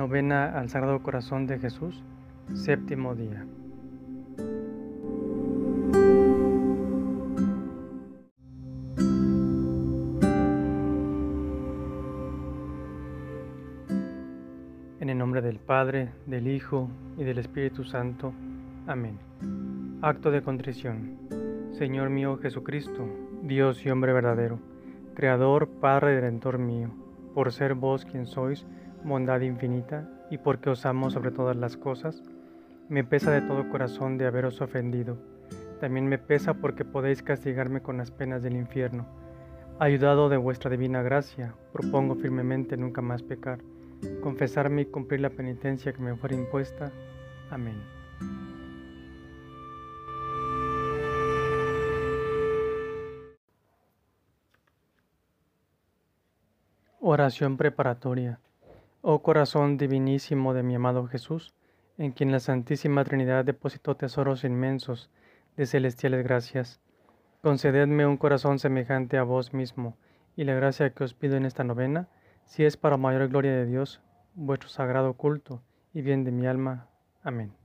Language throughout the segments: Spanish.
Novena al Sagrado Corazón de Jesús, séptimo día. En el nombre del Padre, del Hijo y del Espíritu Santo. Amén. Acto de contrición. Señor mío Jesucristo, Dios y hombre verdadero, Creador, Padre y Redentor mío, por ser vos quien sois, bondad infinita, y porque os amo sobre todas las cosas, me pesa de todo corazón de haberos ofendido. También me pesa porque podéis castigarme con las penas del infierno. Ayudado de vuestra divina gracia, propongo firmemente nunca más pecar, confesarme y cumplir la penitencia que me fuera impuesta. Amén. Oración preparatoria. Oh corazón divinísimo de mi amado Jesús, en quien la Santísima Trinidad depositó tesoros inmensos de celestiales gracias, concededme un corazón semejante a vos mismo, y la gracia que os pido en esta novena, si es para mayor gloria de Dios, vuestro sagrado culto y bien de mi alma. Amén.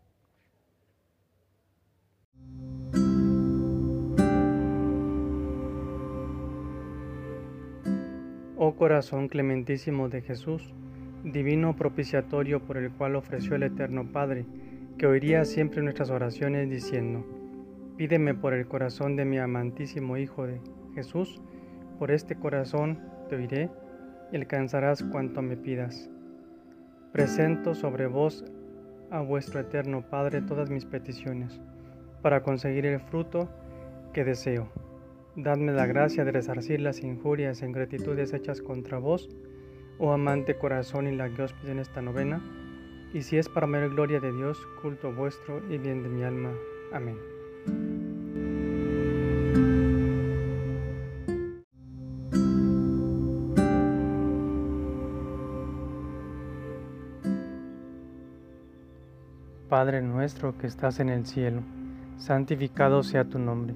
Oh corazón clementísimo de Jesús, divino propiciatorio por el cual ofreció el Eterno Padre, que oiría siempre nuestras oraciones diciendo, Pídeme por el corazón de mi amantísimo Hijo de Jesús, por este corazón te oiré y alcanzarás cuanto me pidas. Presento sobre vos a vuestro Eterno Padre todas mis peticiones, para conseguir el fruto que deseo. Dadme la gracia de resarcir las injurias e ingratitudes hechas contra vos, oh amante corazón y la que os en esta novena, y si es para mayor gloria de Dios, culto vuestro y bien de mi alma. Amén. Padre nuestro que estás en el cielo, santificado sea tu nombre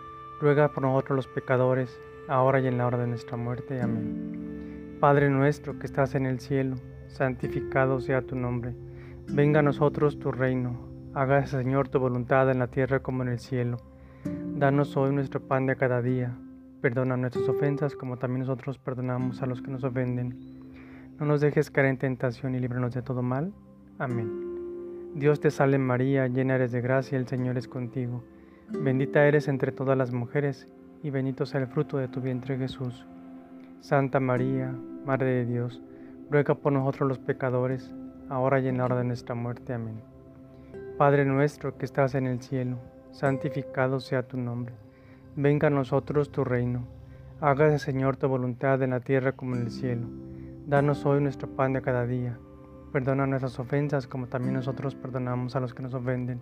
ruega por nosotros los pecadores, ahora y en la hora de nuestra muerte. Amén. Padre nuestro que estás en el cielo, santificado sea tu nombre. Venga a nosotros tu reino. Hágase, Señor, tu voluntad en la tierra como en el cielo. Danos hoy nuestro pan de cada día. Perdona nuestras ofensas como también nosotros perdonamos a los que nos ofenden. No nos dejes caer en tentación y líbranos de todo mal. Amén. Dios te salve María, llena eres de gracia, el Señor es contigo. Bendita eres entre todas las mujeres, y bendito sea el fruto de tu vientre Jesús. Santa María, Madre de Dios, ruega por nosotros los pecadores, ahora y en la hora de nuestra muerte. Amén. Padre nuestro que estás en el cielo, santificado sea tu nombre. Venga a nosotros tu reino. Hágase, Señor, tu voluntad en la tierra como en el cielo. Danos hoy nuestro pan de cada día. Perdona nuestras ofensas como también nosotros perdonamos a los que nos ofenden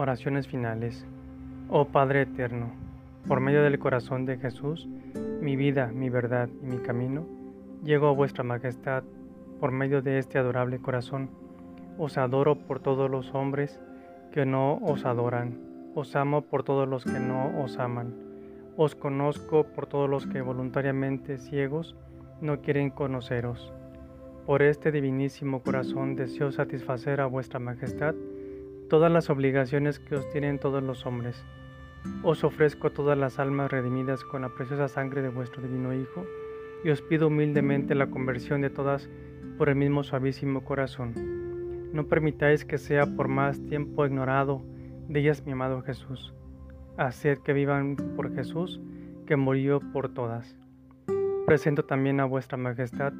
Oraciones finales. Oh Padre eterno, por medio del corazón de Jesús, mi vida, mi verdad y mi camino, llego a vuestra majestad por medio de este adorable corazón. Os adoro por todos los hombres que no os adoran. Os amo por todos los que no os aman. Os conozco por todos los que voluntariamente ciegos no quieren conoceros. Por este divinísimo corazón deseo satisfacer a vuestra majestad todas las obligaciones que os tienen todos los hombres. Os ofrezco todas las almas redimidas con la preciosa sangre de vuestro divino Hijo, y os pido humildemente la conversión de todas por el mismo suavísimo corazón. No permitáis que sea por más tiempo ignorado de ellas mi amado Jesús. Haced que vivan por Jesús, que murió por todas. Presento también a vuestra majestad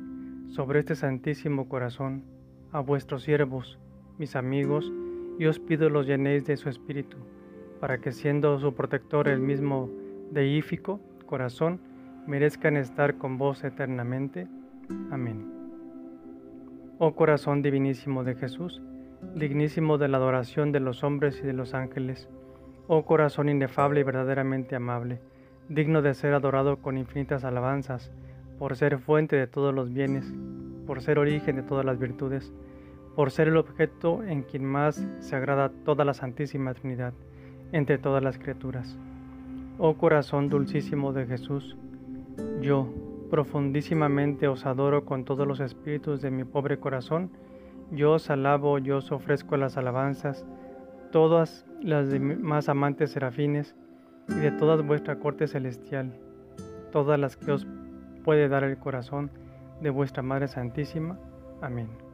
sobre este santísimo corazón, a vuestros siervos, mis amigos, y os pido los llenéis de su espíritu, para que siendo su protector el mismo deífico corazón, merezcan estar con vos eternamente. Amén. Oh corazón divinísimo de Jesús, dignísimo de la adoración de los hombres y de los ángeles, oh corazón inefable y verdaderamente amable, digno de ser adorado con infinitas alabanzas, por ser fuente de todos los bienes, por ser origen de todas las virtudes, por ser el objeto en quien más se agrada toda la Santísima Trinidad entre todas las criaturas. Oh corazón dulcísimo de Jesús, yo profundísimamente os adoro con todos los espíritus de mi pobre corazón, yo os alabo, yo os ofrezco las alabanzas, todas las de más amantes serafines y de toda vuestra corte celestial, todas las que os puede dar el corazón de vuestra Madre Santísima. Amén.